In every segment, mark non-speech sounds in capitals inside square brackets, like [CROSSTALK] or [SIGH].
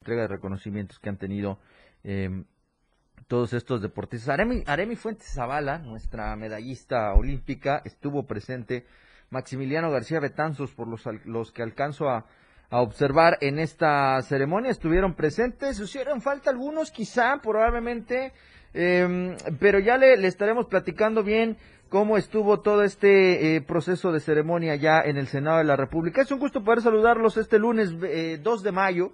entrega de reconocimientos que han tenido em, todos estos deportistas. Aremi, Aremi Fuentes Zavala, nuestra medallista olímpica, estuvo presente. Maximiliano García Betanzos, por los, los que alcanzo a, observar en esta ceremonia, estuvieron presentes. Hicieron falta algunos, quizá, probablemente, em, pero ya le, estaremos platicando bien cómo estuvo todo este eh, proceso de ceremonia ya en el Senado de la República. Es un gusto poder saludarlos este lunes 2 eh, de mayo.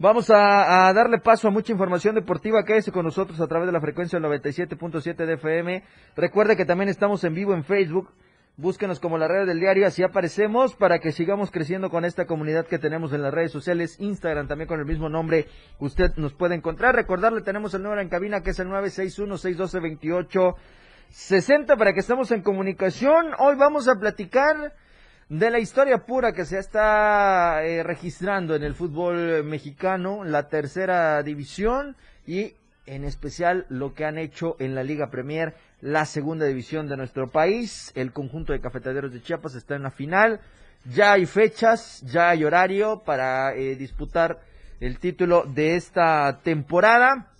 Vamos a, darle paso a mucha información deportiva. Quédese con nosotros a través de la frecuencia del 97.7 de FM. Recuerde que también estamos en vivo en Facebook. Búsquenos como la red del diario, así aparecemos para que sigamos creciendo con esta comunidad que tenemos en las redes sociales, Instagram también con el mismo nombre, usted nos puede encontrar. Recordarle, tenemos el número en cabina que es el 961-612-2860 para que estemos en comunicación. Hoy vamos a platicar de la historia pura que se está eh, registrando en el fútbol mexicano, la tercera división y en especial lo que han hecho en la Liga Premier, la segunda división de nuestro país. El conjunto de cafeteros de Chiapas está en la final. Ya hay fechas, ya hay horario para eh, disputar el título de esta temporada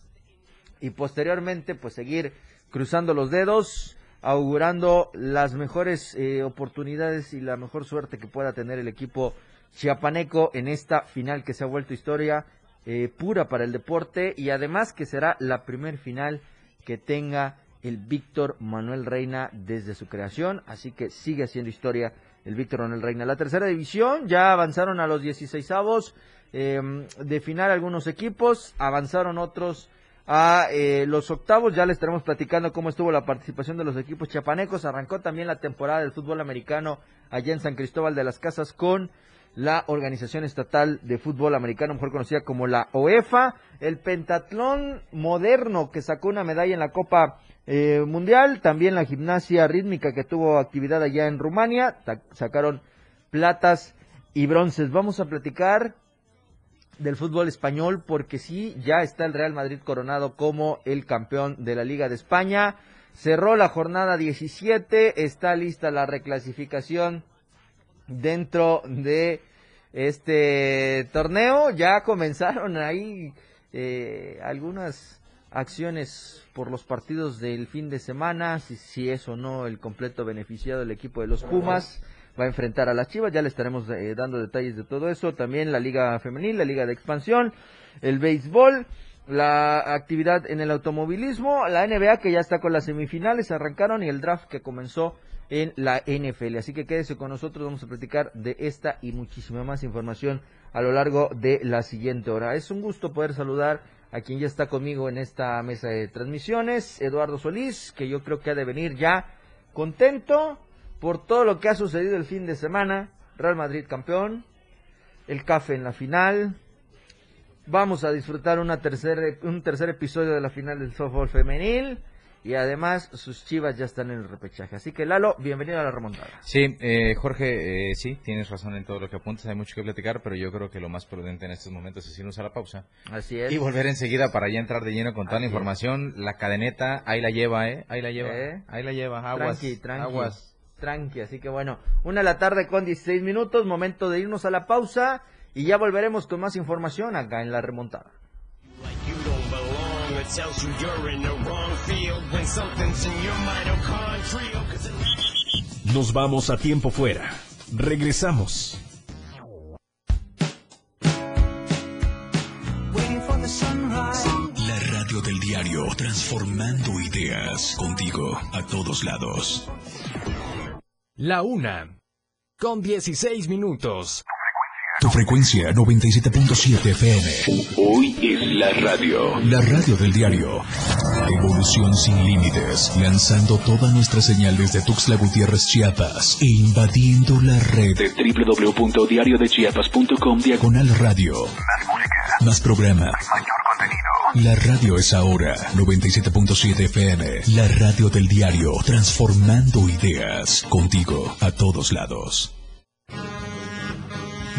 y posteriormente pues seguir cruzando los dedos augurando las mejores eh, oportunidades y la mejor suerte que pueda tener el equipo chiapaneco en esta final que se ha vuelto historia eh, pura para el deporte y además que será la primer final que tenga el Víctor Manuel Reina desde su creación, así que sigue haciendo historia el Víctor Manuel Reina. La tercera división ya avanzaron a los 16 avos em, de final algunos equipos, avanzaron otros a eh, los octavos. Ya les estaremos platicando cómo estuvo la participación de los equipos chapanecos. Arrancó también la temporada del fútbol americano allá en San Cristóbal de las Casas con la Organización Estatal de Fútbol Americano, mejor conocida como la OEFA. El pentatlón moderno que sacó una medalla en la Copa eh, Mundial. También la gimnasia rítmica que tuvo actividad allá en Rumania. Sacaron platas y bronces. Vamos a platicar del fútbol español porque sí, ya está el Real Madrid coronado como el campeón de la Liga de España. Cerró la jornada 17, está lista la reclasificación dentro de este torneo. Ya comenzaron ahí eh, algunas acciones por los partidos del fin de semana, si, si es o no el completo beneficiado del equipo de los Pumas va a enfrentar a las Chivas, ya le estaremos eh, dando detalles de todo eso, también la Liga Femenil, la Liga de Expansión, el béisbol, la actividad en el automovilismo, la NBA que ya está con las semifinales, arrancaron y el draft que comenzó en la NFL. Así que quédese con nosotros, vamos a platicar de esta y muchísima más información a lo largo de la siguiente hora. Es un gusto poder saludar a quien ya está conmigo en esta mesa de transmisiones, Eduardo Solís, que yo creo que ha de venir ya contento, por todo lo que ha sucedido el fin de semana. Real Madrid campeón, el CAFE en la final. Vamos a disfrutar una tercer, un tercer episodio de la final del softball femenil. Y además sus chivas ya están en el repechaje. Así que Lalo, bienvenido a la remontada. Sí, eh, Jorge, eh, sí, tienes razón en todo lo que apuntas. Hay mucho que platicar, pero yo creo que lo más prudente en estos momentos es irnos a la pausa. Así es. Y volver enseguida para ya entrar de lleno con toda la información. La cadeneta, ahí la lleva, ¿eh? Ahí la lleva. ¿Eh? Ahí la lleva. Aguas. Tranqui, tranqui. Aguas tranqui. Así que bueno, una de la tarde con 16 minutos, momento de irnos a la pausa y ya volveremos con más información acá en la remontada. Nos vamos a tiempo fuera. Regresamos. La radio del diario, transformando ideas contigo a todos lados. La una. Con 16 minutos. Tu frecuencia 97.7 FM. Hoy es la radio. La radio del diario. Evolución sin límites. Lanzando toda nuestra señal desde Tuxtla Gutiérrez, Chiapas. E invadiendo la red de www.diariodechiapas.com diagonal radio. Más música. Más programa. Mayor. La radio es ahora 97.7 FM, la radio del diario, transformando ideas, contigo a todos lados.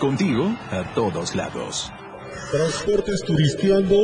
Contigo a todos lados. Transportes Turisteando.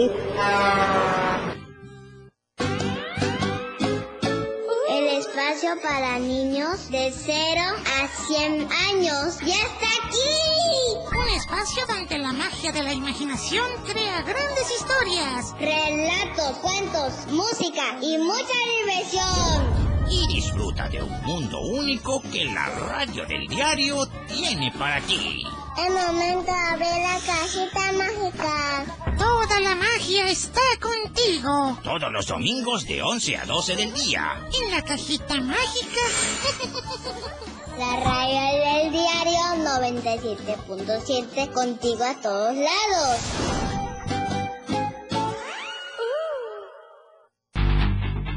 El espacio para niños de 0 a 100 años ya está aquí. Un espacio donde la magia de la imaginación crea grandes historias. Relatos, cuentos, música y mucha diversión. y disfruta de un mundo único que la radio del diario tiene para ti. El momento de abrir la cajita mágica. Toda la magia está contigo. Todos los domingos de 11 a 12 del día. En la cajita mágica. [LAUGHS] La radio del diario 97.7 contigo a todos lados.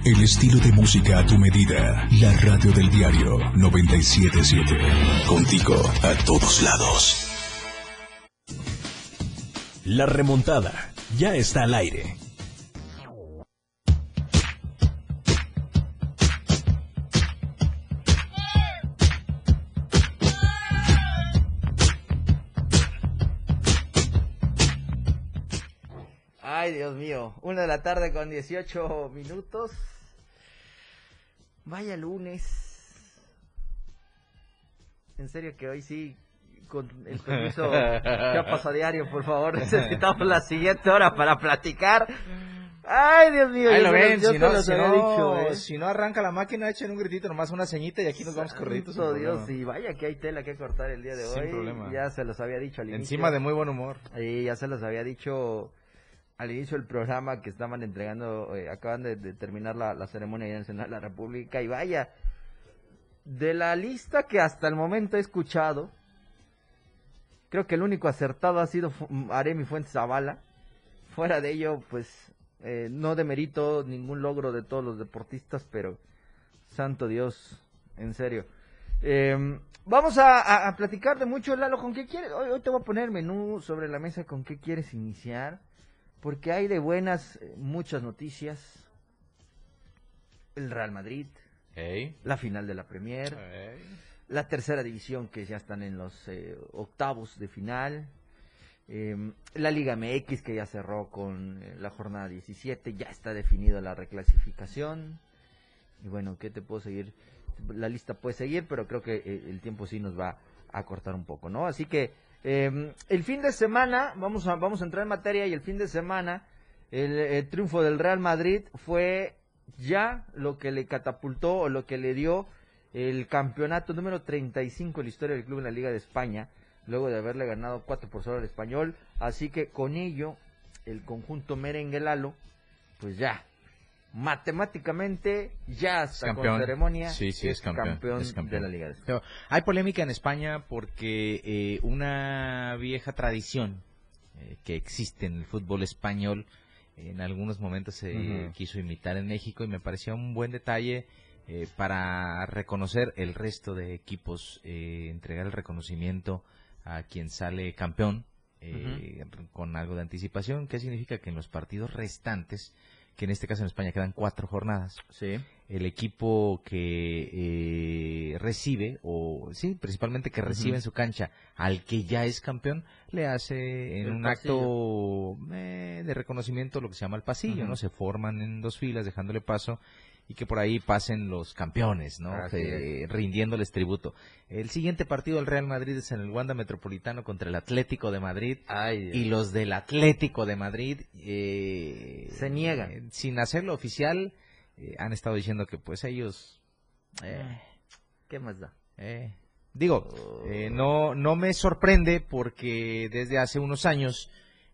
El estilo de música a tu medida. La radio del diario 977. Contigo a todos lados. La remontada ya está al aire. Ay, Dios mío. Una de la tarde con 18 minutos. Vaya lunes. En serio que hoy sí, con el permiso [LAUGHS] ya pasa diario, por favor. [LAUGHS] Necesitamos la siguiente hora para platicar. Ay, Dios mío. Ahí lo ven, si no, si, no, dicho, ¿eh? si no arranca la máquina, echen un gritito, nomás una ceñita y aquí nos vamos corriditos. sin Dios, problema. y vaya que hay tela que cortar el día de Sin hoy. problema. Ya se los había dicho al inicio. Encima de muy buen humor. Y ya se los había dicho al inicio del programa que estaban entregando, eh, acaban de, terminar la, ceremonia en el de la República. Y vaya, de la lista que hasta el momento he escuchado, creo que el único acertado ha sido Fu- Aremi Fuentes Zavala. Fuera de ello, pues eh, no demerito ningún logro de todos los deportistas, pero santo Dios, en serio. Eh, vamos a, a- platicar de mucho, Lalo, ¿con qué quieres? Hoy, hoy te voy a poner menú sobre la mesa, ¿con qué quieres iniciar? Porque hay de buenas eh, muchas noticias. El Real Madrid, la final de la Premier, la tercera división que ya están en los eh, octavos de final, eh, la Liga MX que ya cerró con eh, la jornada 17, ya está definida la reclasificación. Y bueno, ¿qué te puedo seguir? La lista puede seguir, pero creo que el tiempo sí nos va a cortar un poco, ¿no? Así que eh, el fin de semana, vamos a, vamos a entrar en materia y el fin de semana, el, el triunfo del Real Madrid fue ya lo que le catapultó o lo que le dio el campeonato número 35 en la historia del club en la Liga de España, luego de haberle ganado 4 por 0 al español. Así que con ello, el conjunto merengue Lalo, pues ya, matemáticamente, ya hasta con campeón. ceremonia, Sí, sí, es campeón, es campeón. de la Liga de España. Hay polémica en España porque eh, una vieja tradición eh, que existe en el fútbol español en algunos momentos se quiso imitar en México y me parecía un buen detalle eh, para reconocer el resto de equipos, eh, entregar el reconocimiento a quien sale campeón eh, con algo de anticipación. ¿Qué significa? Que en los partidos restantes, que en este caso en España quedan cuatro jornadas, Sí. el equipo que eh, recibe, o sí, principalmente que recibe en su cancha al que ya es campeón, le hace en El un pasillo. acto eh, de reconocimiento lo que se llama el pasillo. ¿no? Se forman en dos filas dejándole paso y que por ahí pasen los campeones, ¿no? Eh, rindiéndoles tributo. El siguiente partido del Real Madrid es en el Wanda Metropolitano contra el Atlético de Madrid. Ay, Y los del Atlético de Madrid eh, Se niegan. eh, sin hacerlo oficial, eh, han estado diciendo que pues ellos... eh, ¿Qué más da? digo, eh, no, no me sorprende porque desde hace unos años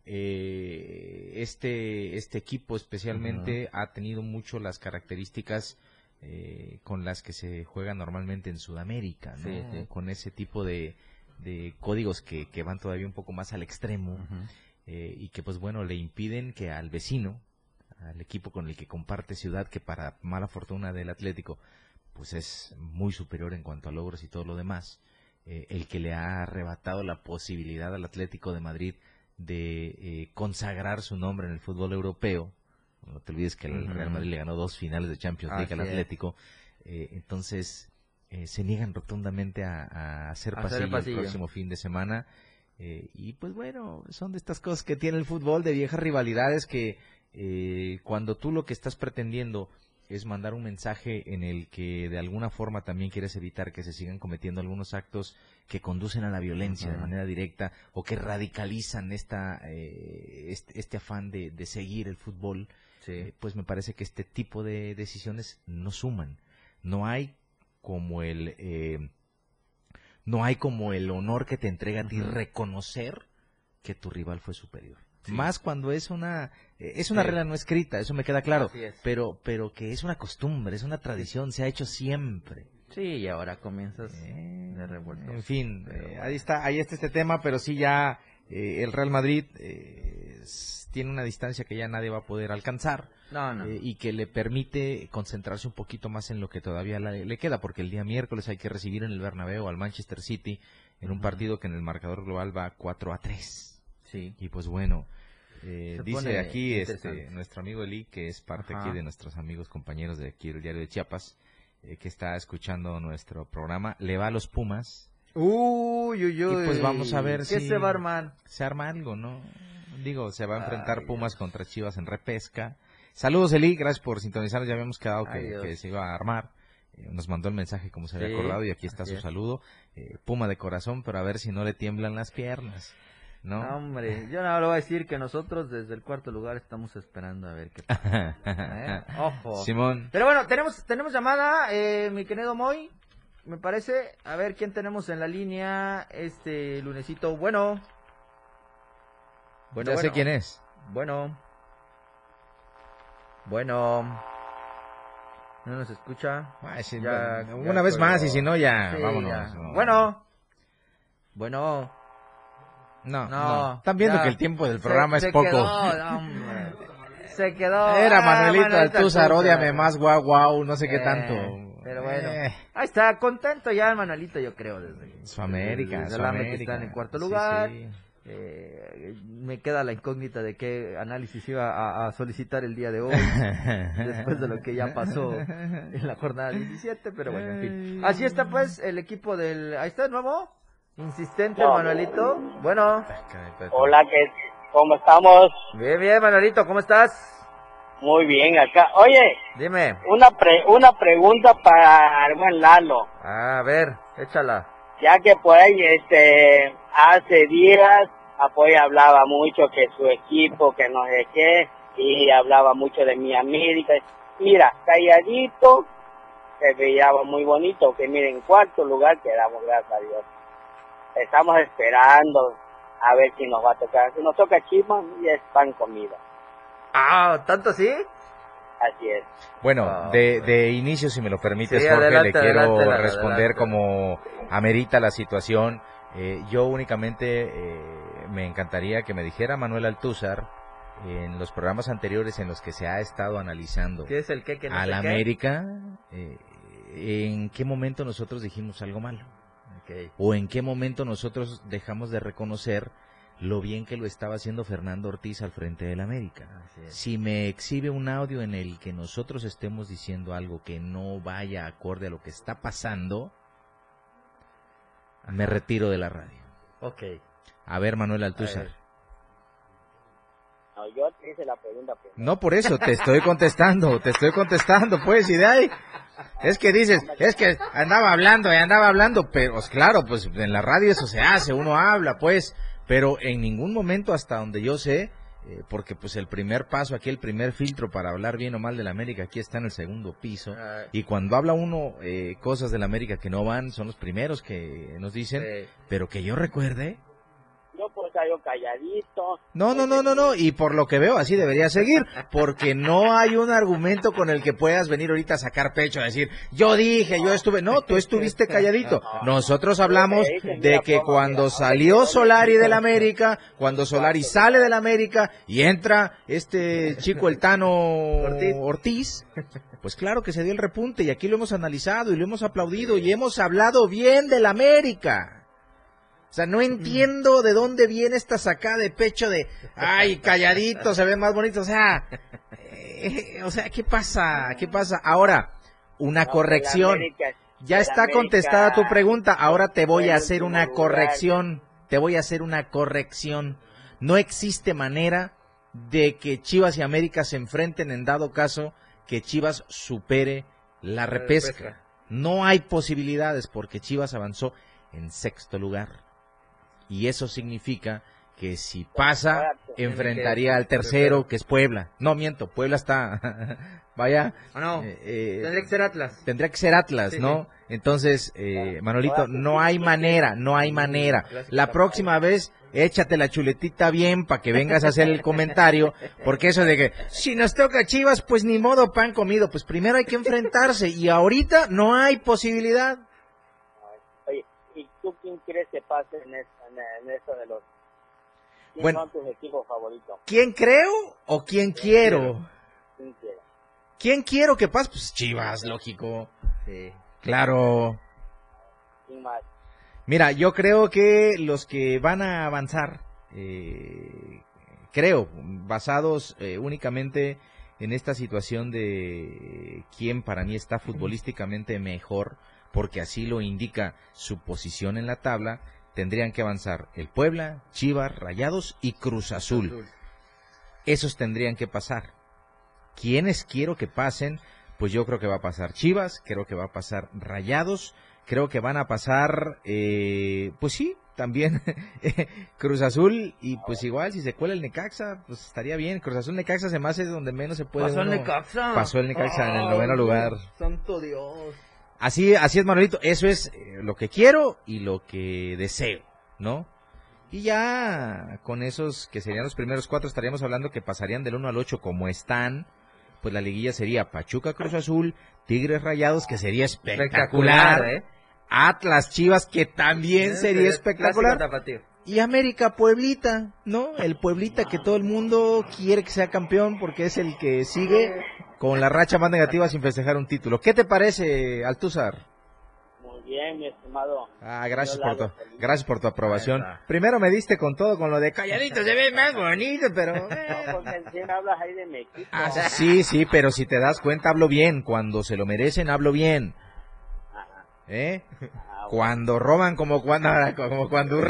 eh, este, este equipo especialmente ha tenido mucho las características eh, con las que se juega normalmente en Sudamérica, ¿no? Sí, sí. con ese tipo de, de códigos que, que van todavía un poco más al extremo eh, y que pues bueno le impiden que al vecino, al equipo con el que comparte ciudad, que para mala fortuna del Atlético, pues es muy superior en cuanto a logros y todo lo demás, eh, el que le ha arrebatado la posibilidad al Atlético de Madrid de eh, consagrar su nombre en el fútbol europeo. No te olvides que el. Real Madrid le ganó dos finales de Champions League al. Atlético. Eh, entonces, eh, se niegan rotundamente a, a hacer pasillo el pasillo. el próximo fin de semana. Eh, y pues bueno, son de estas cosas que tiene el fútbol, de viejas rivalidades que eh, cuando tú lo que estás pretendiendo es mandar un mensaje en el que de alguna forma también quieres evitar que se sigan cometiendo algunos actos que conducen a la violencia de manera directa o que radicalizan esta eh, este, este afán de, de seguir el fútbol, eh, pues me parece que este tipo de decisiones no suman. No hay como el eh, no hay como el honor que te entrega a ti reconocer que tu rival fue superior. Sí. Más cuando es una eh, es una Sí. regla no escrita, eso me queda claro, pero pero que es una costumbre, es una tradición, se ha hecho siempre. Sí, y ahora comienzas Eh, de revuelto. En fin, Pero eh, ahí está, ahí está este tema, pero sí ya eh, el Real Madrid tiene una distancia que ya nadie va a poder alcanzar No, no. eh, y que le permite concentrarse un poquito más en lo que todavía le, le queda, porque el día miércoles hay que recibir en el Bernabéu al Manchester City en un partido que en el marcador global va 4 a 3. Sí. Y pues bueno, eh, dice aquí este, nuestro amigo Eli, que es parte Ajá. aquí de nuestros amigos compañeros de aquí del diario de Chiapas, eh, que está escuchando nuestro programa, le va a los Pumas, Uy, uy, uy. Y pues vamos a ver ¿Qué si- se va a armar? se arma algo, ¿no? Digo, se va a enfrentar Ay, Pumas contra Chivas en repesca. Saludos Eli, gracias por sintonizarnos, ya habíamos quedado Ay, que, se iba a armar. Eh, nos mandó el mensaje como se había acordado y aquí está su es. saludo. Puma de corazón, pero a ver si no le tiemblan las piernas, ¿no? No, hombre, yo no le voy a decir que nosotros desde el cuarto lugar estamos esperando a ver qué pasa. ¿eh? [LAUGHS] Ojo. Simón. Pero bueno, tenemos, tenemos llamada, eh, mi querido Moy, me parece. A ver quién tenemos en la línea este lunesito. Bueno. Bueno, ya sé quién es. Bueno. Bueno. ¿No nos escucha? Ay, Ya- una vez colgó. más y si no ya, Sí, vámonos. ya. no. Bueno. Bueno. No, No. no. Están viendo que el tiempo del Se- programa se es poco. quedó, hombre. Se quedó. Era Ah, Manuelito Altúzar, Altúzar. ódiame más, guau, guau, no sé qué Eh, tanto. Pero bueno. Eh, Ahí está, contento ya el Manuelito, yo creo. Desde, su América, desde su el AME que América. está en cuarto Sí, lugar. sí. Eh, me queda la incógnita de qué análisis iba a, a solicitar el día de hoy. [LAUGHS] después de lo que ya pasó en la jornada 17, pero bueno, en fin. Así está pues el equipo del... Ahí está de nuevo. Insistente No. Manuelito. Bueno, Hola, ¿qué, ¿cómo estamos? bien, bien, Manuelito, ¿cómo estás? Muy bien acá. Oye, Dime. una pre- una pregunta para el buen Lalo. A ver, échala. Ya que por ahí, este, hace días, Apoya hablaba mucho que su equipo, que no sé qué, y hablaba mucho de mi América. Mira, calladito, se veía muy bonito, que miren, en cuarto lugar quedamos, gracias a Dios. Estamos esperando a ver si nos va a tocar. Si nos toca Chivas, ya es pan comida. Ah, ¿tanto sí? Así es. Bueno, Ah, de, de inicio, si me lo permites, Sí, Jorge, adelante, le quiero adelante, responder adelante. como amerita la situación. Eh, yo únicamente eh, me encantaría que me dijera Manuel Altúzar en los programas anteriores en los que se ha estado analizando ¿Qué es el que no qué? América, eh, en qué momento nosotros dijimos algo malo O en qué momento nosotros dejamos de reconocer lo bien que lo estaba haciendo Fernando Ortiz al frente del América. Si me exhibe un audio en el que nosotros estemos diciendo algo que no vaya acorde a lo que está pasando, me retiro de la radio. Ok. A ver, Manuel Altúzar. ver. No, yo te hice la pregunta primero. No por eso, te estoy contestando, te estoy contestando, pues, y de ahí. Es que dices, es que andaba hablando y andaba hablando, pero pues, claro, pues en la radio eso se hace, uno habla, pues, pero en ningún momento hasta donde yo sé, eh, porque pues el primer paso aquí, el primer filtro para hablar bien o mal de la América, aquí está en el segundo piso. Ah, Y cuando habla uno eh, cosas de la América que no van, son los primeros que nos dicen, pero que yo recuerde, No, pues cayó calladito. No, no, no, no, no, y por lo que veo así debería seguir, porque no hay un argumento con el que puedas venir ahorita a sacar pecho, a decir, yo dije, yo estuve, no, tú estuviste calladito. Nosotros hablamos de que cuando salió Solari del América, cuando Solari sale del América y entra este chico el Tano Ortiz, pues claro que se dio el repunte y aquí lo hemos analizado y lo hemos aplaudido y hemos hablado bien del América. O sea, no entiendo de dónde viene esta sacada de pecho de, ay, calladito, se ve más bonito. O sea, eh, o sea, ¿qué pasa? ¿Qué pasa? Ahora, una corrección. Ya está contestada tu pregunta. Ahora te voy a hacer una corrección. Te voy a hacer una corrección. No existe manera de que Chivas y América se enfrenten en dado caso que Chivas supere la repesca. No hay posibilidades porque Chivas avanzó en sexto lugar y eso significa que si pasa, enfrentaría al tercero, que es Puebla. No, miento, Puebla está, [LAUGHS] vaya. No, eh, eh, tendría que ser Atlas. Tendría que ser Atlas, ¿no? Entonces, eh, Manolito, no hay manera, no hay manera. La próxima vez, échate la chuletita bien para que vengas a hacer el comentario, porque eso de que, si nos toca Chivas, pues ni modo pan comido, pues primero hay que enfrentarse, y ahorita no hay posibilidad. Oye, ¿y tú quién crees que pase en esto? en, eso de los... ¿Quién bueno, son tus equipos favoritos? ¿Quién creo o quién quiero? ¿Quién quiero que pase? Pues Chivas, lógico. Sí. Claro. ¿Quién más? Mira, yo creo que los que van a avanzar, eh, creo, basados eh, únicamente en esta situación de quién para mí está futbolísticamente mejor, porque así lo indica su posición en la tabla, tendrían que avanzar el Puebla, Chivas, Rayados y Cruz Azul. Esos tendrían que pasar. ¿Quiénes quiero que pasen? Pues yo creo que va a pasar Chivas, creo que va a pasar Rayados, creo que van a pasar, eh, pues sí, también [LAUGHS] Cruz Azul y pues igual si se cuela el Necaxa, pues estaría bien. Cruz Azul Necaxa se me hace donde menos se puede. Pasó el Necaxa. Pasó el Necaxa en el noveno lugar. Santo Dios. Así, así es, Manuelito. Eso es eh, lo que quiero y lo que deseo, ¿no? Y ya con esos que serían los primeros cuatro estaríamos hablando que pasarían del 1 al 8 como están. Pues la liguilla sería Pachuca Cruz Azul, Tigres Rayados, que sería espectacular. ¿eh? Atlas Chivas, que también sería espectacular. Y América Pueblita, ¿no? El Pueblita que todo el mundo quiere que sea campeón porque es el que sigue con la racha más negativa sin festejar un título. ¿Qué te parece, Altúzar? Muy bien, mi estimado. Ah, gracias por tu, gracias por tu aprobación. Primero me diste con todo, con lo de calladito, se ve más bonito, pero... [LAUGHS] Hablas ahí de mi Ah, sí, sí, pero si te das cuenta hablo bien. Cuando se lo merecen, hablo bien. ¿Eh? Ah, cuando roban como cuando como cuando no,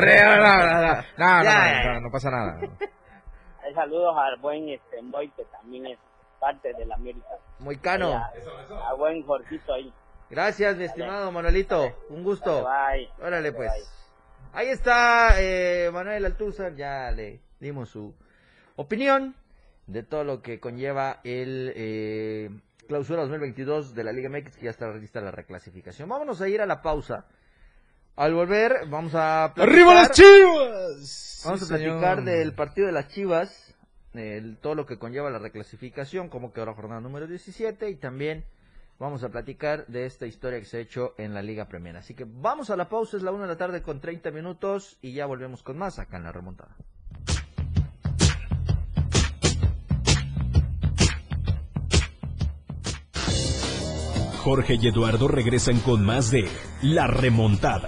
no, no, pasa nada. Saludos al buen este que también es parte de la América. Muy cano. A, buen Jorgito ahí. Gracias, mi estimado Manuelito. Un gusto. Órale, pues. Ahí está eh, Manuel Altúzar. Ya le dimos su opinión de todo lo que conlleva el eh, clausura 2022 de la Liga MX, que ya está lista la reclasificación. Vámonos a ir a la pausa. Al volver, vamos a platicar, ¡Arriba las Chivas! Vamos a platicar del partido de las Chivas todo lo que conlleva la reclasificación, como quedó la jornada número 17 y también vamos a platicar de esta historia que se ha hecho en la Liga Premier. Así que vamos a la pausa, es la una de la tarde con 30 minutos y ya volvemos con más acá en la remontada. Jorge y Eduardo regresan con más de La Remontada.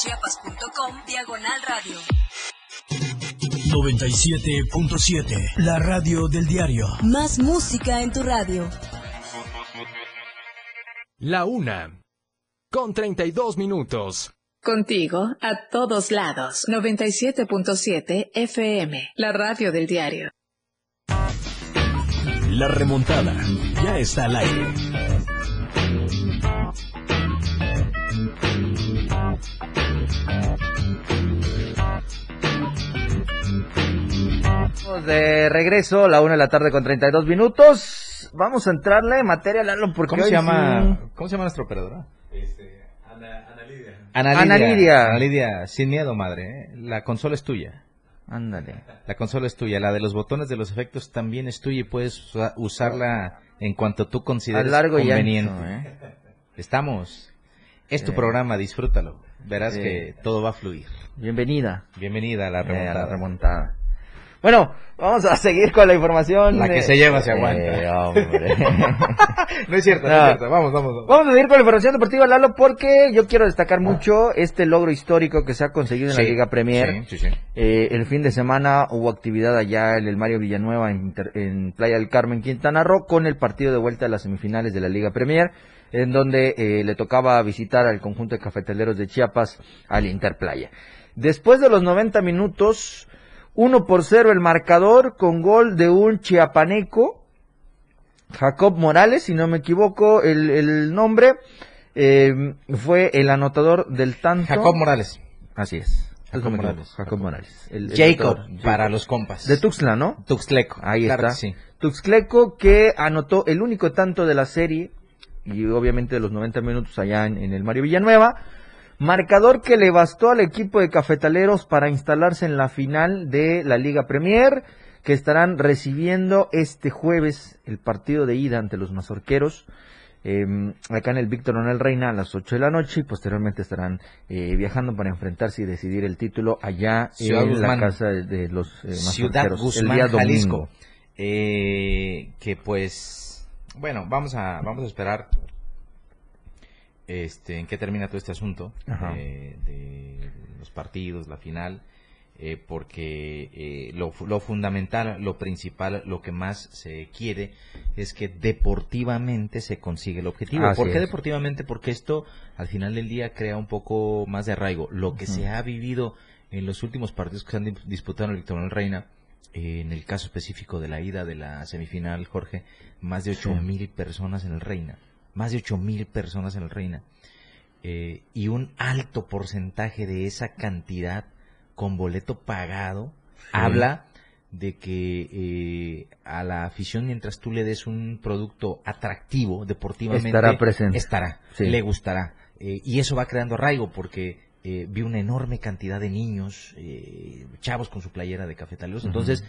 chiapas.com diagonal radio. 97.7, la radio del diario. Más música en tu radio. La una. Con 32 minutos. Contigo a todos lados. 97.7 FM, la radio del diario. La remontada ya está al aire. De regreso, la una de la tarde con 32 minutos. Vamos a entrarle en materia, Lalo, porque ¿Cómo hoy se llama? sí- ¿Cómo se llama nuestra operadora? Ana Ana Lidia. Lidia. Ana Lidia, sin miedo, madre. ¿eh? La consola es tuya. Ándale. La consola es tuya. La de los botones de los efectos también es tuya y puedes usa- usarla en cuanto tú consideres y conveniente. ancho, ¿eh? Estamos. Es tu Eh. programa, disfrútalo. Verás Eh. que todo va a fluir. Bienvenida. Bienvenida a la Eh, a la remontada. Bueno, vamos a seguir con la información. La que eh, se lleva se eh, aguanta. hombre. [LAUGHS] No es cierto, no, No. es cierto. Vamos, vamos, vamos. Vamos a seguir con la información deportiva, Lalo, porque yo quiero destacar mucho este logro histórico que se ha conseguido en la Liga Premier. sí, sí, sí. Eh, el fin de semana hubo actividad allá en el Mario Villanueva en, en Playa del Carmen, Quintana Roo, con el partido de vuelta a las semifinales de la Liga Premier, en donde eh, le tocaba visitar al conjunto de cafetaleros de Chiapas al Interplaya. Después de los 90 minutos, 1 por 0 el marcador con gol de un chiapaneco, Jacob Morales, si no me equivoco el, el nombre, eh, fue el anotador del tanto. Jacob Morales. Así es. Jacob Morales. Jacob Morales. El- el Jacob, para los compas. De Tuxtla, ¿no? Tuxtleco. Ahí claro está. que sí. Tuxtleco que anotó el único tanto de la serie y obviamente de los 90 minutos allá en, en el Mario Villanueva. Marcador que le bastó al equipo de cafetaleros para instalarse en la final de la Liga Premier, que estarán recibiendo este jueves el partido de ida ante los mazorqueros. eh, acá en el Víctor Manuel Reina a las 8 de la noche y posteriormente estarán eh, viajando para enfrentarse y decidir el título allá Ciudad en Guzmán. la casa de, los eh, Ciudad Guzmán, el día domingo. Jalisco. Eh, que pues, bueno, vamos a, vamos a esperar este, en qué termina todo este asunto eh, de los partidos, la final, eh, porque eh, lo, fu- lo fundamental, lo principal, lo que más se quiere es que deportivamente se consigue el objetivo. Así ¿Por qué es. deportivamente? Porque esto al final del día crea un poco más de arraigo. Lo que se ha vivido en los últimos partidos que se han di- disputado en el Víctor Manuel Reina, eh, en el caso específico de la ida de la semifinal, Jorge, más de ocho Sí. mil personas en el Reina. Más de ocho mil personas en el Reina. Eh, y un alto porcentaje de esa cantidad con boleto pagado habla de que eh, a la afición mientras tú le des un producto atractivo deportivamente Estará presente. estará Sí. le gustará Eh, y eso va creando arraigo porque eh, vi una enorme cantidad de niños chavos con su playera de cafetaleros entonces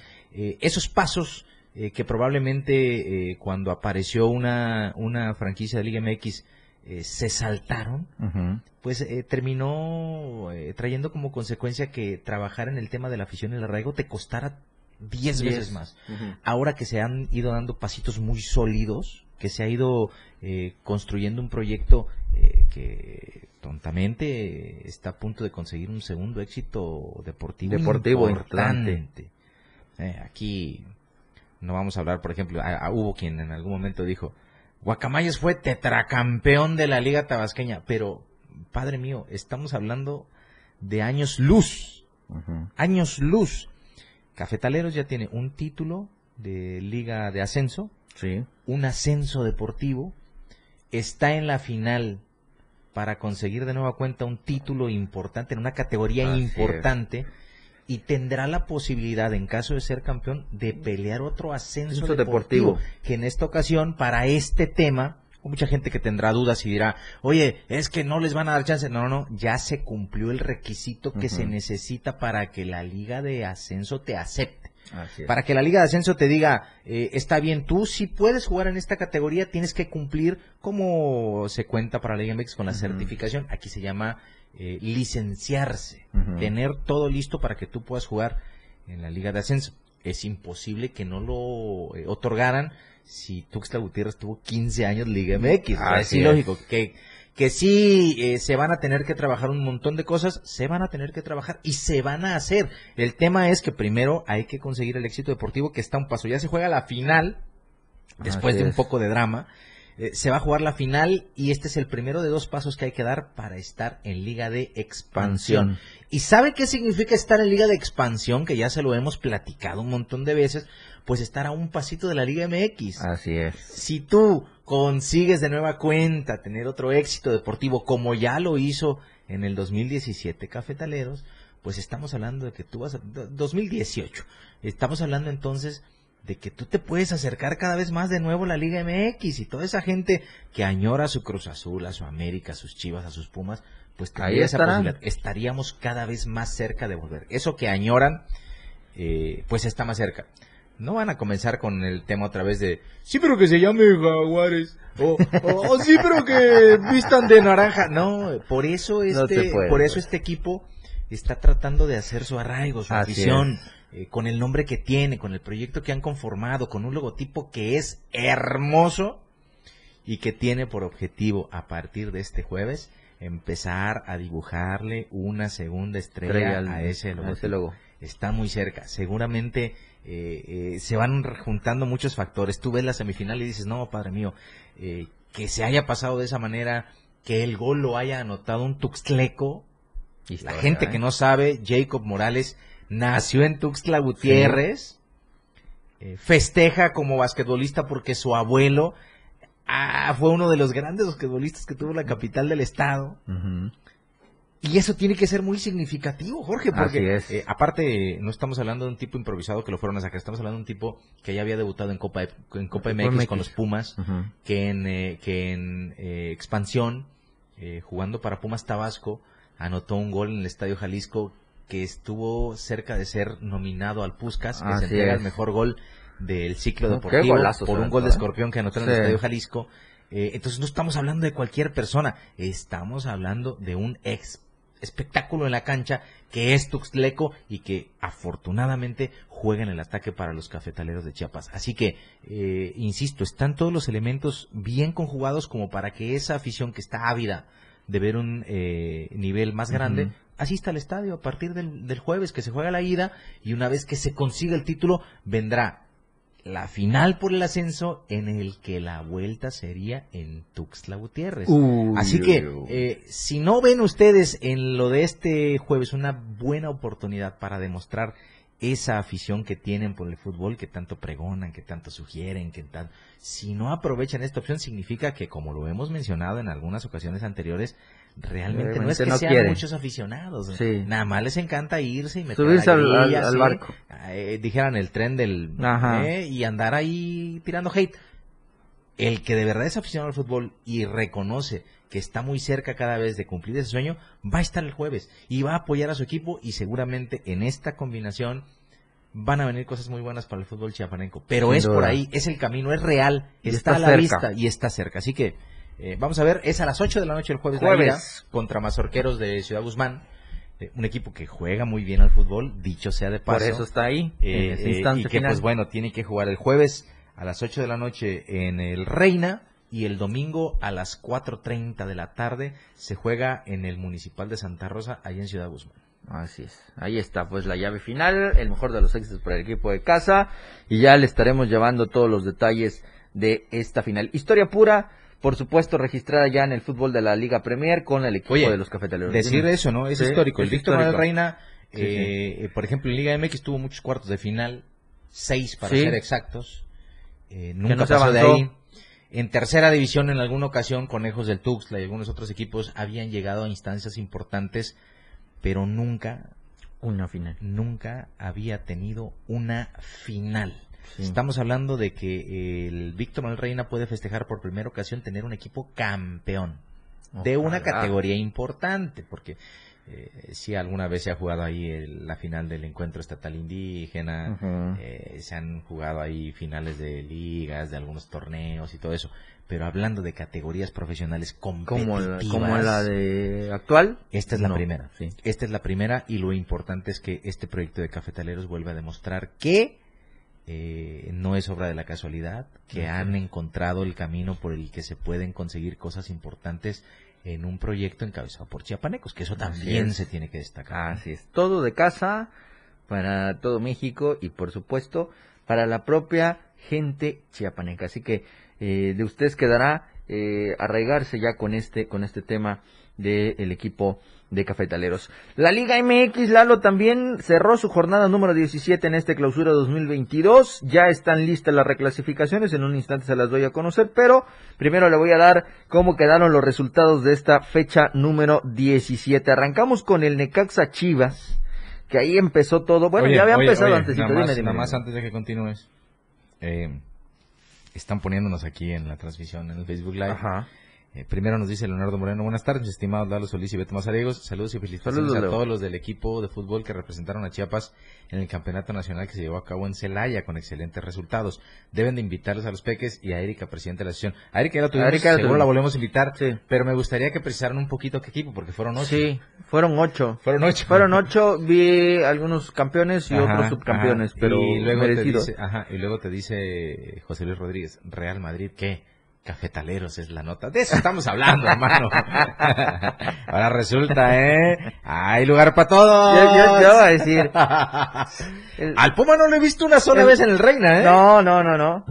esos pasos eh, que probablemente eh, cuando apareció una una franquicia de Liga MX eh, se saltaron Ujú. pues eh, terminó trayendo como consecuencia que trabajar en el tema de la afición y el arraigo te costara 10 Diez. veces más. Ahora que se han ido dando pasitos muy sólidos, que se ha ido eh, construyendo un proyecto eh, que tontamente está a punto de conseguir un segundo éxito deportivo, Deportivo importante. Eh, aquí no vamos a hablar, por ejemplo, a- a- hubo quien en algún momento dijo, Guacamayas fue tetracampeón de la Liga Tabasqueña, pero, padre mío, estamos hablando de años luz, años luz. Cafetaleros ya tiene un título de Liga de Ascenso, Sí. un ascenso deportivo, está en la final para conseguir de nueva cuenta un título importante en una categoría Así es. Y tendrá la posibilidad, en caso de ser campeón, de pelear otro ascenso deportivo, deportivo. que en esta ocasión, para este tema, mucha gente que tendrá dudas y dirá, oye, es que no les van a dar chance. No, no, no, ya se cumplió el requisito que se necesita para que la liga de ascenso te acepte. Para que la Liga de Ascenso te diga, eh, está bien, tú si puedes jugar en esta categoría, tienes que cumplir como se cuenta para la Liga MX con la certificación. Aquí se llama eh, licenciarse, tener todo listo para que tú puedas jugar en la Liga de Ascenso. es imposible que no lo eh, otorgaran si Tuxtla Gutiérrez tuvo 15 años Liga MX. Así es. ilógico que que sí eh, se van a tener que trabajar un montón de cosas, se van a tener que trabajar y se van a hacer. El tema es que primero hay que conseguir el éxito deportivo que está un paso. Ya se juega la final, después Así de un es. poco de drama. eh, se va a jugar la final y este es el primero de dos pasos que hay que dar para estar en Liga de Expansión. ¿Y sabe qué significa estar en Liga de Expansión? Que ya se lo hemos platicado un montón de veces. Pues estar a un pasito de la Liga MX. Así es. Si tú consigues de nueva cuenta tener otro éxito deportivo como ya lo hizo en el 2017 Cafetaleros, pues estamos hablando de que tú vas a... 2018. Estamos hablando entonces de que tú te puedes acercar cada vez más de nuevo a la Liga MX y toda esa gente que añora a su Cruz Azul, a su América, a sus Chivas, a sus Pumas, pues Ahí esa. Estaríamos cada vez más cerca de volver. Eso que añoran, eh, pues está más cerca. No van a comenzar con el tema otra vez de sí, pero que se llame Jaguares. O, o, o sí, pero que vistan de naranja. No, por eso este, puede, por eso este equipo está tratando de hacer su arraigo, su afición, eh, con el nombre que tiene, con el proyecto que han conformado, con un logotipo que es hermoso y que tiene por objetivo a partir de este jueves empezar a dibujarle una segunda estrella, a ese a logotipo. ese logo. Está muy cerca. Seguramente eh, eh, se van juntando muchos factores. Tú ves la semifinal y dices, no, padre mío, eh, que se haya pasado de esa manera, que el gol lo haya anotado un tuxtleco. Y La gente que ¿eh? no sabe, Jacob Morales nació en Tuxtla Gutiérrez. festeja como basquetbolista porque su abuelo ah, fue uno de los grandes basquetbolistas que tuvo la capital del estado. Ujú. Y eso tiene que ser muy significativo, Jorge, porque Así es. eh, aparte no estamos hablando de un tipo improvisado que lo fueron a sacar, estamos hablando de un tipo que ya había debutado en Copa en Copa MX, MX. con los Pumas, que en eh, que en eh, expansión eh, jugando para Pumas Tabasco anotó un gol en el Estadio Jalisco que estuvo cerca de ser nominado al Puskas, que Así se entrega es. el mejor gol del ciclo deportivo golazo por un gol de escorpión que anotó en el. Estadio Jalisco. Eh, entonces no estamos hablando de cualquier persona, estamos hablando de un ex espectáculo en la cancha que es Tuxtleco y que afortunadamente juega en el ataque para los cafetaleros de Chiapas. Así que, eh, insisto, están todos los elementos bien conjugados como para que esa afición que está ávida de ver un eh, nivel más grande, asista al estadio a partir del, del jueves que se juega la ida y una vez que se consiga el título vendrá la final por el ascenso en el que la vuelta sería en Tuxtla Gutiérrez. Uy, Así que, eh, si no ven ustedes en lo de este jueves una buena oportunidad para demostrar esa afición que tienen por el fútbol, que tanto pregonan, que tanto sugieren, que tal, si no aprovechan esta opción, significa que, como lo hemos mencionado en algunas ocasiones anteriores, realmente no es que no sean quieren. muchos aficionados. Sí. Nada más les encanta irse y meter Subirse al- al- al barco. eh, dijeran el tren del Ajá. eh, y andar ahí tirando hate. El que de verdad es aficionado al fútbol y reconoce que está muy cerca cada vez de cumplir ese sueño, va a estar el jueves y va a apoyar a su equipo y seguramente en esta combinación van a venir cosas muy buenas para el fútbol chiapaneco. Pero Sin es por ahí, es el camino, es real, está, está a la cerca. vista y está cerca. Así que eh, vamos a ver, es a las 8 de la noche el jueves, la Jueves. ida contra Mazorqueros de Ciudad Guzmán. eh, un equipo que juega muy bien al fútbol, dicho sea de paso. Por eso está ahí, Eh, en instante y que final. pues bueno, tiene que jugar el jueves a las 8 de la noche en el Reina y el domingo a las 4.30 de la tarde se juega en el Municipal de Santa Rosa, allá en Ciudad Guzmán. Así es. Ahí está, pues la llave final, el mejor de los éxitos para el equipo de casa. Y ya le estaremos llevando todos los detalles de esta final. Historia pura, por supuesto, registrada ya en el fútbol de la Liga Premier con el equipo Oye, de los cafetaleros. Decir eso, ¿no? Es Sí, histórico. El Víctor Manuel. Reina, Sí, eh, eh, por ejemplo, en Liga MX tuvo muchos cuartos de final, seis para ser exactos. Eh, nunca no pasó de ahí. En tercera división, en alguna ocasión, Conejos del Tuxtla y algunos otros equipos habían llegado a instancias importantes, pero nunca, Una final. nunca había tenido una final. Sí. Estamos hablando de que el Víctor Manuel Reina puede festejar por primera ocasión tener un equipo campeón de una categoría importante, porque eh, sí alguna vez se ha jugado ahí el- la final del encuentro estatal indígena, eh, se han jugado ahí finales de ligas, de algunos torneos y todo eso, pero hablando de categorías profesionales Como competitivas, como la de actual. esta es la No, primera. sí. Esta es la primera y lo importante es que este proyecto de cafetaleros vuelve a demostrar que eh, no es obra de la casualidad, que han encontrado el camino por el que se pueden conseguir cosas importantes en un proyecto encabezado por chiapanecos, que eso también es. se tiene que destacar. Así es, todo de casa para todo México y por supuesto para la propia gente chiapaneca. Así que eh, de ustedes quedará eh, arraigarse ya con este con este tema del equipo de cafetaleros. La Liga MX Lalo también cerró su jornada número 17 en este clausura 2022. Ya están listas las reclasificaciones, en un instante se las doy a conocer, pero primero le voy a dar cómo quedaron los resultados de esta fecha número 17. Arrancamos con el Necaxa Chivas, que ahí empezó todo. Bueno, Oye, ya había oye, empezado antes. Nada, dime, más, dime, nada dime. más antes de que continúes. eh, están poniéndonos aquí en la transmisión en el Facebook Live. Ajá. Eh, primero nos dice Leonardo Moreno, buenas tardes, mis estimados Lalo Solís y Beto Mazariegos. Saludos y felicitaciones Saludos, a todos los del equipo de fútbol que representaron a Chiapas en el campeonato nacional que se llevó a cabo en Celaya con excelentes resultados. Deben de invitarlos a los peques y a Erika, presidente de la asociación. A Erika la tuvimos, Erika seguro la volvemos a invitar, Sí. pero me gustaría que precisaran un poquito qué equipo, porque fueron ocho. Sí, fueron ocho. Fueron ocho. Fueron ocho, vi algunos campeones y Ajá, otros subcampeones, ajá. pero y luego te dice, ajá, y luego te dice José Luis Rodríguez, Real Madrid, ¿qué? Cafetaleros es la nota. De eso estamos hablando, hermano. [LAUGHS] Ahora resulta, ¿eh? Hay lugar para todos. Yo, yo- yo a decir. el- [LAUGHS] Al Puma no lo he visto una sola el- vez en el Reina, ¿eh? No, no, no, no.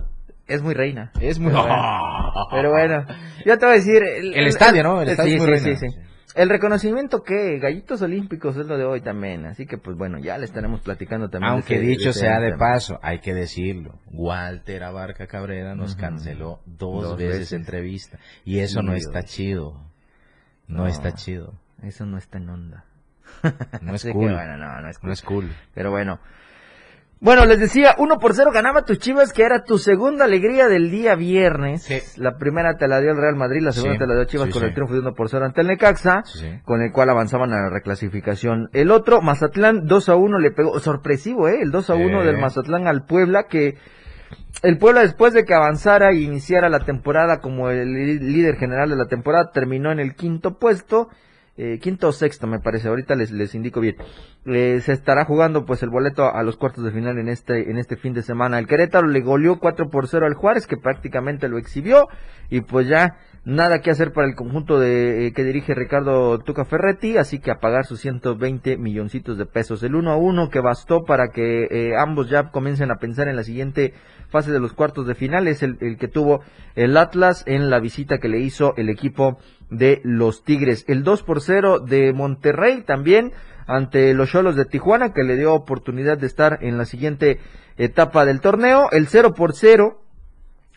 Es muy reina. Es muy... Pero bueno. Pero bueno, yo te voy a decir. El, El estadio, ¿no? El estadio sí, es muy sí, reina. sí, sí. El reconocimiento que gallitos olímpicos es lo de hoy también, así que pues bueno, ya le estaremos platicando también. Aunque ese- dicho ese sea de tema. paso, hay que decirlo, Walter Abarca Cabrera nos canceló dos, Dos veces, veces. entrevista y eso no está chido. No, No. está chido. Eso no está en onda. No es [LAUGHS] Así que, cool. bueno, no, no es cool. No es cool. Pero bueno. Bueno, les decía, 1 por 0 ganaba tus Chivas, que era tu segunda alegría del día viernes. Sí. La primera te la dio el Real Madrid, la segunda Sí, te la dio Chivas sí, con el triunfo de 1 por 0 ante el Necaxa, con el cual avanzaban a la reclasificación. El otro, Mazatlán, 2 a 1 le pegó, sorpresivo, ¿eh? El 2 a 1 Sí. del Mazatlán al Puebla, que el Puebla después de que avanzara y iniciara la temporada como el lí- líder general de la temporada, terminó en el quinto puesto, eh, quinto o sexto me parece, ahorita les, les indico bien. Eh, se estará jugando pues el boleto a, los cuartos de final en este, en este fin de semana. El Querétaro le goleó 4 por 0 al Juárez, que prácticamente lo exhibió, y pues ya nada que hacer para el conjunto de eh, que dirige Ricardo Tuca Ferretti, así que a pagar sus 120 milloncitos de pesos. El 1 a 1 que bastó para que eh, ambos ya comiencen a pensar en la siguiente fase de los cuartos de final es el, el que tuvo el Atlas en la visita que le hizo el equipo de los Tigres. El 2 por 0 de Monterrey también ante los Cholos de Tijuana que le dio oportunidad de estar en la siguiente etapa del torneo. El 0 por 0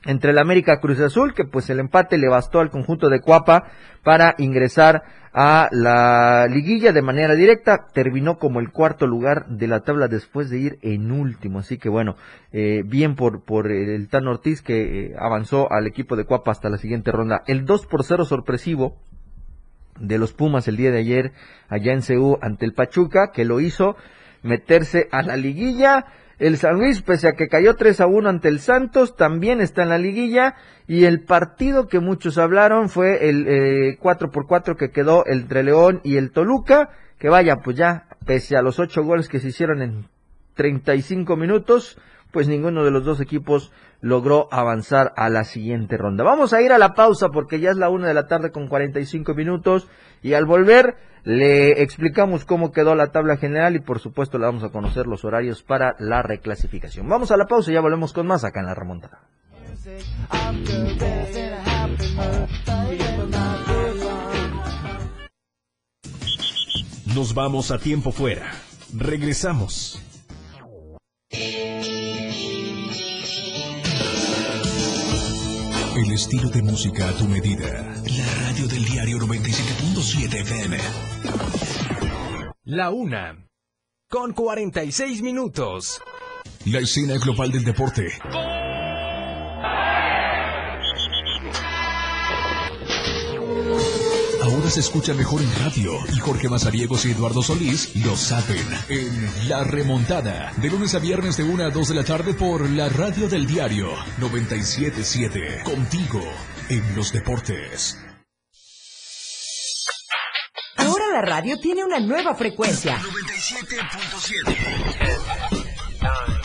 entre el América Cruz Azul, que pues el empate le bastó al conjunto de Cuapa para ingresar a la liguilla de manera directa. Terminó como el cuarto lugar de la tabla después de ir en último. Así que bueno, eh, bien por, por el Tan Ortiz que eh, avanzó al equipo de Cuapa hasta la siguiente ronda. El 2 por 0 sorpresivo de los Pumas el día de ayer allá en Ceú ante el Pachuca, que lo hizo meterse a la liguilla. El San Luis, pese a que cayó 3 a 1 ante el Santos, también está en la liguilla. Y el partido que muchos hablaron fue el eh, 4 por 4 que quedó entre León y el Toluca. Que vaya, pues ya, pese a los 8 goles que se hicieron en 35 minutos, pues ninguno de los dos equipos logró avanzar a la siguiente ronda. Vamos a ir a la pausa porque ya es la una de la tarde con 45 minutos y al volver le explicamos cómo quedó la tabla general y por supuesto le vamos a conocer los horarios para la reclasificación. Vamos a la pausa y ya volvemos con más acá en la remontada. Nos vamos a tiempo fuera. Regresamos. El estilo de música a tu medida. La radio del diario 97.7 FM. La una. Con 46 minutos. La escena global del deporte. Se escucha mejor en radio y Jorge Mazariegos y Eduardo Solís lo saben en La Remontada. De lunes a viernes de 1 a 2 de la tarde por la radio del diario 977. Contigo en los deportes. Ahora la radio tiene una nueva frecuencia. 97.7.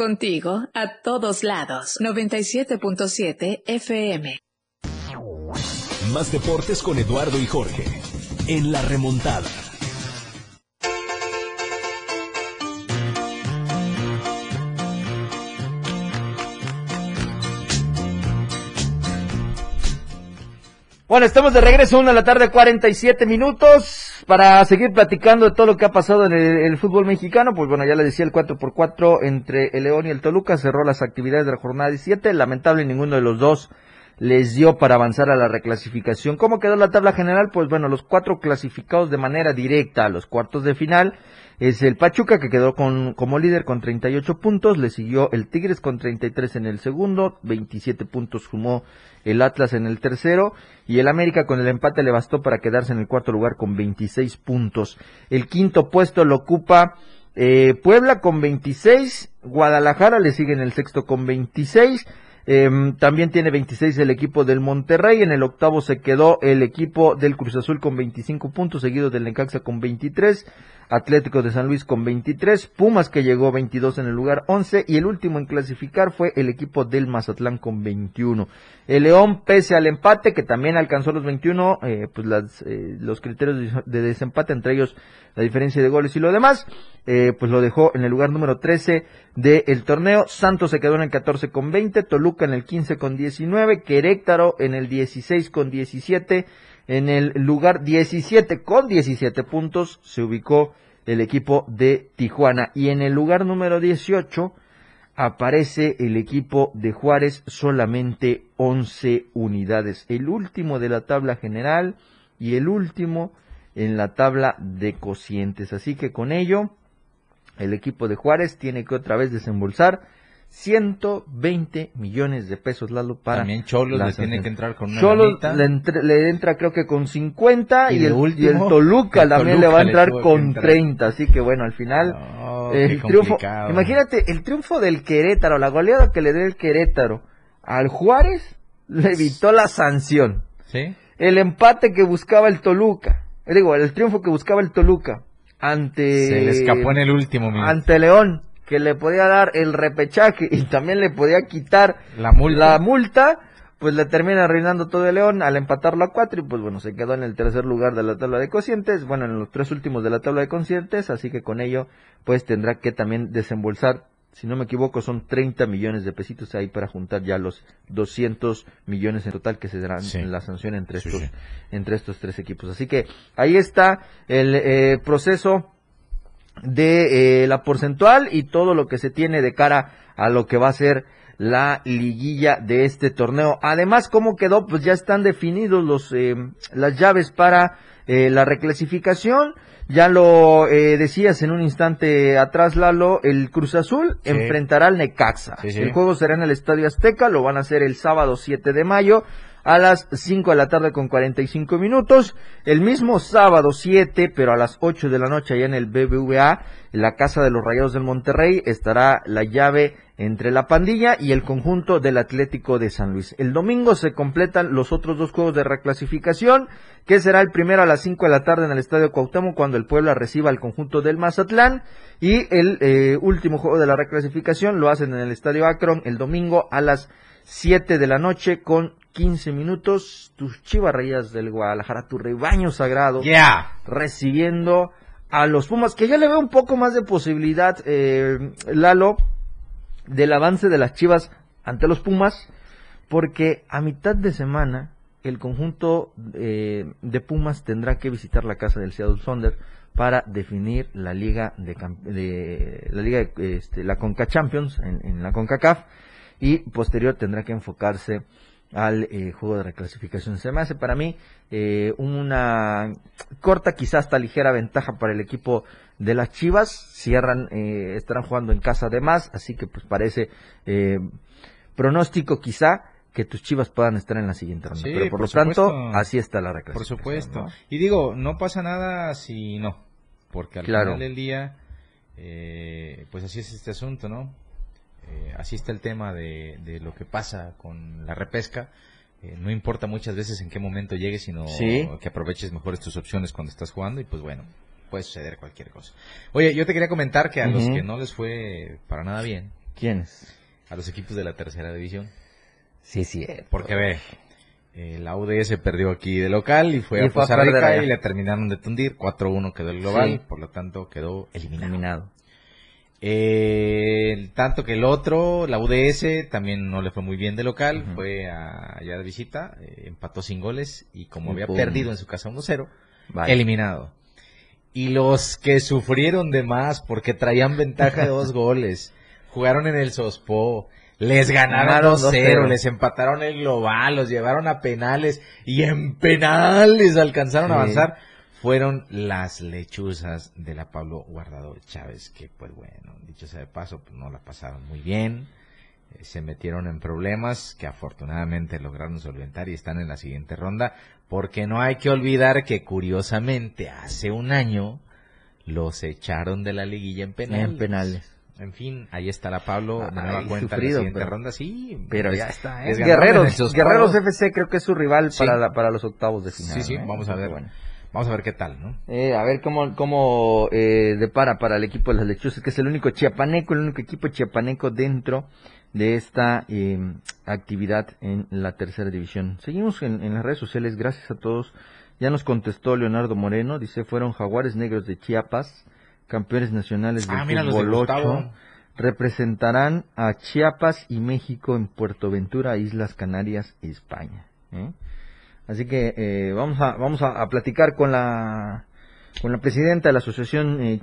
Contigo a todos lados. 97.7 FM. Más deportes con Eduardo y Jorge. En la remontada. Bueno, estamos de regreso, una de la tarde, 47 minutos, para seguir platicando de todo lo que ha pasado en el, fútbol mexicano. Pues bueno, ya le decía el 4x4 entre el León y el Toluca, cerró las actividades de la jornada 17. Lamentable, ninguno de los dos les dio para avanzar a la reclasificación. ¿Cómo quedó la tabla general? Pues bueno, los cuatro clasificados de manera directa a los cuartos de final es el Pachuca que quedó con, como líder con 38 puntos, le siguió el Tigres con 33 en el segundo, 27 puntos sumó el Atlas en el tercero y el América con el empate le bastó para quedarse en el cuarto lugar con 26 puntos. El quinto puesto lo ocupa eh, Puebla con 26, Guadalajara le sigue en el sexto con 26, em, también tiene 26 el equipo del Monterrey. En el octavo se quedó el equipo del Cruz Azul con 25 puntos, seguido del Necaxa con 23. Atlético de San Luis con 23, Pumas que llegó 22 en el lugar 11 y el último en clasificar fue el equipo del Mazatlán con 21. El León, pese al empate que también alcanzó los 21, eh, pues las, eh, los criterios de desempate, entre ellos la diferencia de goles y lo demás, eh, pues lo dejó en el lugar número 13 del torneo. Santos se quedó en el 14 con 20, Toluca en el 15 con 19, Querétaro en el 16 con 17 en el lugar 17 con 17 puntos se ubicó el equipo de Tijuana. Y en el lugar número 18 aparece el equipo de Juárez solamente 11 unidades. El último de la tabla general y el último en la tabla de cocientes. Así que con ello el equipo de Juárez tiene que otra vez desembolsar 120 millones de pesos, Lalo, para... También Cholos le tiene que entrar con una Cholos le, entra creo que con 50 y, el, último, el Toluca también le va a entrar con 30, así que bueno, al final el triunfo... Imagínate, el triunfo del Querétaro, la goleada que le dio el Querétaro al Juárez, le evitó la sanción. ¿Sí? El empate que buscaba el Toluca, eh, digo, el triunfo que buscaba el Toluca ante... Se le escapó en el último minuto. Ante León que le podía dar el repechaje y también le podía quitar la multa, pues le termina reinando todo el León al empatarlo a cuatro y pues bueno, se quedó en el tercer lugar de la tabla de cocientes, bueno, en los tres últimos de la tabla de cocientes, así que con ello pues tendrá que también desembolsar, si no me equivoco, son 30 millones de pesitos ahí para juntar ya los 200 millones en total que se darán en la sanción entre estos, entre estos tres equipos. Así que ahí está el eh, proceso de eh, la porcentual y todo lo que se tiene de cara a lo que va a ser la liguilla de este torneo. Además, ¿cómo quedó? Pues ya están definidos los, eh, las llaves para eh, la reclasificación. Ya lo decías en un instante atrás, Lalo, el Cruz Azul enfrentará al Necaxa. El juego será en el Estadio Azteca, lo van a hacer el sábado 7 de mayo a las 5 de la tarde con 45 minutos. El mismo sábado 7, pero a las 8 de la noche allá en el BBVA, en la Casa de los Rayados del Monterrey, estará la llave entre la pandilla y el conjunto del Atlético de San Luis. El domingo se completan los otros dos juegos de reclasificación, que será el primero a las 5 de la tarde en el Estadio Cuauhtémoc cuando el Puebla reciba al conjunto del Mazatlán y el eh, último juego de la reclasificación lo hacen en el Estadio Akron el domingo a las 7 de la noche con 15 minutos, tus chivarrillas del Guadalajara, tu rebaño sagrado, recibiendo a los Pumas, que ya le veo un poco más de posibilidad, eh, Lalo, del avance de las Chivas ante los Pumas, porque a mitad de semana el conjunto eh, de Pumas tendrá que visitar la casa del Seattle Sonder para definir la liga de, la liga este, la Conca Champions en, en la Concacaf y posterior tendrá que enfocarse al eh, juego de reclasificación. Se me hace para mí eh, una corta, quizás hasta ligera ventaja para el equipo de las Chivas. Cierran, eh, estarán jugando en casa además, así que pues parece pronóstico quizá que tus chivas puedan estar en la siguiente ronda. Pero por, lo tanto, así está la reclasificación. Por supuesto. Y digo, no pasa nada si no, porque al final del día, eh, pues así es este asunto, ¿no? Eh, así está el tema de, de, lo que pasa con la repesca. Eh, no importa muchas veces en qué momento llegues, sino que aproveches mejores tus opciones cuando estás jugando y pues bueno, puede suceder cualquier cosa. Oye, yo te quería comentar que a los que no les fue para nada bien. ¿Quiénes? A los equipos de la tercera división. Sí, sí. Porque ve, eh, la UDS perdió aquí de local y fue a Costa Rica y le terminaron de tundir. 4-1 quedó el global, por lo tanto quedó eliminado. Eh, tanto que el otro, la UDS, también no le fue muy bien de local, fue allá de visita, eh, empató sin goles y como había perdido en su casa 1-0, eliminado. Y los que sufrieron de más porque traían ventaja de dos [LAUGHS] goles, jugaron en el Sospo, les ganaron 2-0, les empataron el global, los llevaron a penales y en penales alcanzaron a avanzar. Fueron las lechuzas de la Pablo Guardado Chávez, que pues bueno, dicho sea de paso, pues no la pasaron muy bien. Eh, se metieron en problemas que afortunadamente lograron solventar y están en la siguiente ronda, porque no hay que olvidar que curiosamente hace un año los echaron de la liguilla en penales. En penales. En fin, ahí está la Pablo, nueva cuenta en la siguiente ronda, sí. Pero ya está, ¿eh? Guerreros, Guerreros FC creo que es su rival para, para los octavos de final. Sí, sí, vamos a ver. Bueno. Vamos a ver qué tal, ¿no? Eh, a ver cómo, cómo eh, depara para el equipo de las lechuzas, que es el único chiapaneco, el único equipo chiapaneco dentro de esta eh, actividad en la tercera división. Seguimos en, en, las redes sociales, gracias a todos. Ya nos contestó Leonardo Moreno, dice, fueron jaguares negros de Chiapas campeones nacionales del ah, fútbol 8, representarán a Chiapas y México en Puerto Ventura, Islas Canarias España. ¿eh? Así que eh, vamos a vamos a, platicar con la con la presidenta de la Asociación eh,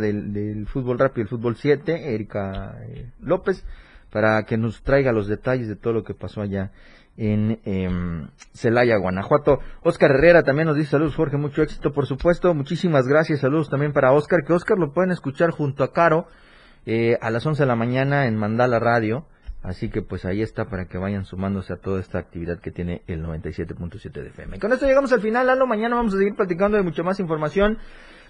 del, Fútbol Rápido, el Fútbol 7, Erika López, para que nos traiga los detalles de todo lo que pasó allá en em, Celaya, Guanajuato. Oscar Herrera también nos dice saludos, Jorge, mucho éxito, por supuesto. Muchísimas gracias, saludos también para Oscar, que Oscar lo pueden escuchar junto a Caro eh, a las 11 de la mañana en Mandala Radio. Así que pues ahí está para que vayan sumándose a toda esta actividad que tiene el 97.7 de FM. Con esto llegamos al final, Lalo. Mañana vamos a seguir platicando de mucho más información.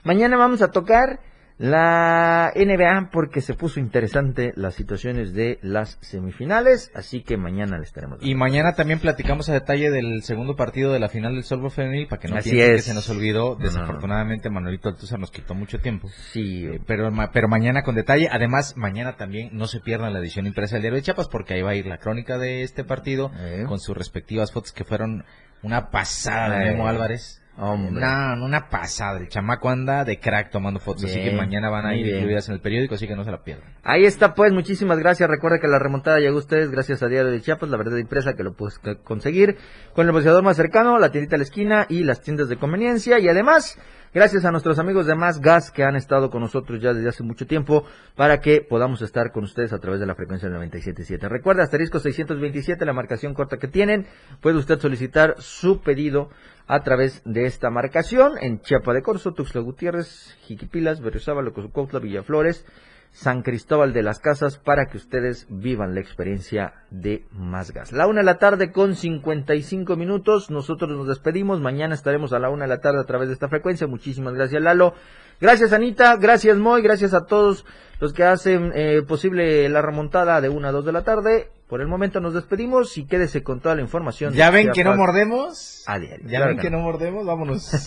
Mañana vamos a tocar la NBA porque se puso interesante las situaciones de las semifinales, así que mañana le estaremos. Y mañana también platicamos a detalle del segundo partido de la final del Solvo Femenil para que no piensen que se nos olvidó. Desafortunadamente Manuelito Altuza nos quitó mucho tiempo. Sí. Eh, pero, pero mañana con detalle. Además, mañana también no se pierdan la edición impresa del Diario de Chiapas porque ahí va a ir la crónica de este partido eh. con sus respectivas fotos que fueron una pasada de Memo eh. Álvarez. Una, una pasada. El chamaco anda de crack tomando fotos. así que mañana van a ir incluidas en el periódico, así que no se la pierdan. Ahí está, pues. Muchísimas gracias. Recuerda que la remontada llegó a ustedes gracias a Diario de Chiapas, la verdad impresa que lo puedes conseguir con el negociador más cercano, la tiendita a la esquina y las tiendas de conveniencia. Y además, gracias a nuestros amigos de Más Gas que han estado con nosotros ya desde hace mucho tiempo para que podamos estar con ustedes a través de la frecuencia del 97.7. Recuerda, asterisco 627, la marcación corta que tienen. Puede usted solicitar su pedido a través de esta marcación en Chiapa de Corzo, Tuxtla Gutiérrez, Jiquipilas, Berriozábal, Cozucautla, Villaflores, San Cristóbal de las Casas para que ustedes vivan la experiencia de más gas. La una de la tarde con 55 minutos. Nosotros nos despedimos. Mañana estaremos a la una de la tarde a través de esta frecuencia. Muchísimas gracias, Lalo. Gracias, Anita. Gracias, Moy. Gracias a todos los que hacen eh, posible la remontada de una a dos de la tarde. Por el momento nos despedimos y quédese con toda la información. ¿Ya ven que no mordemos? A diario. ¿Ya ven que no mordemos? Vámonos. [LAUGHS]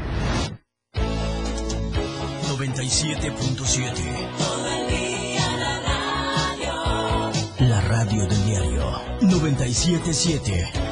97.7. La radio. del diario 977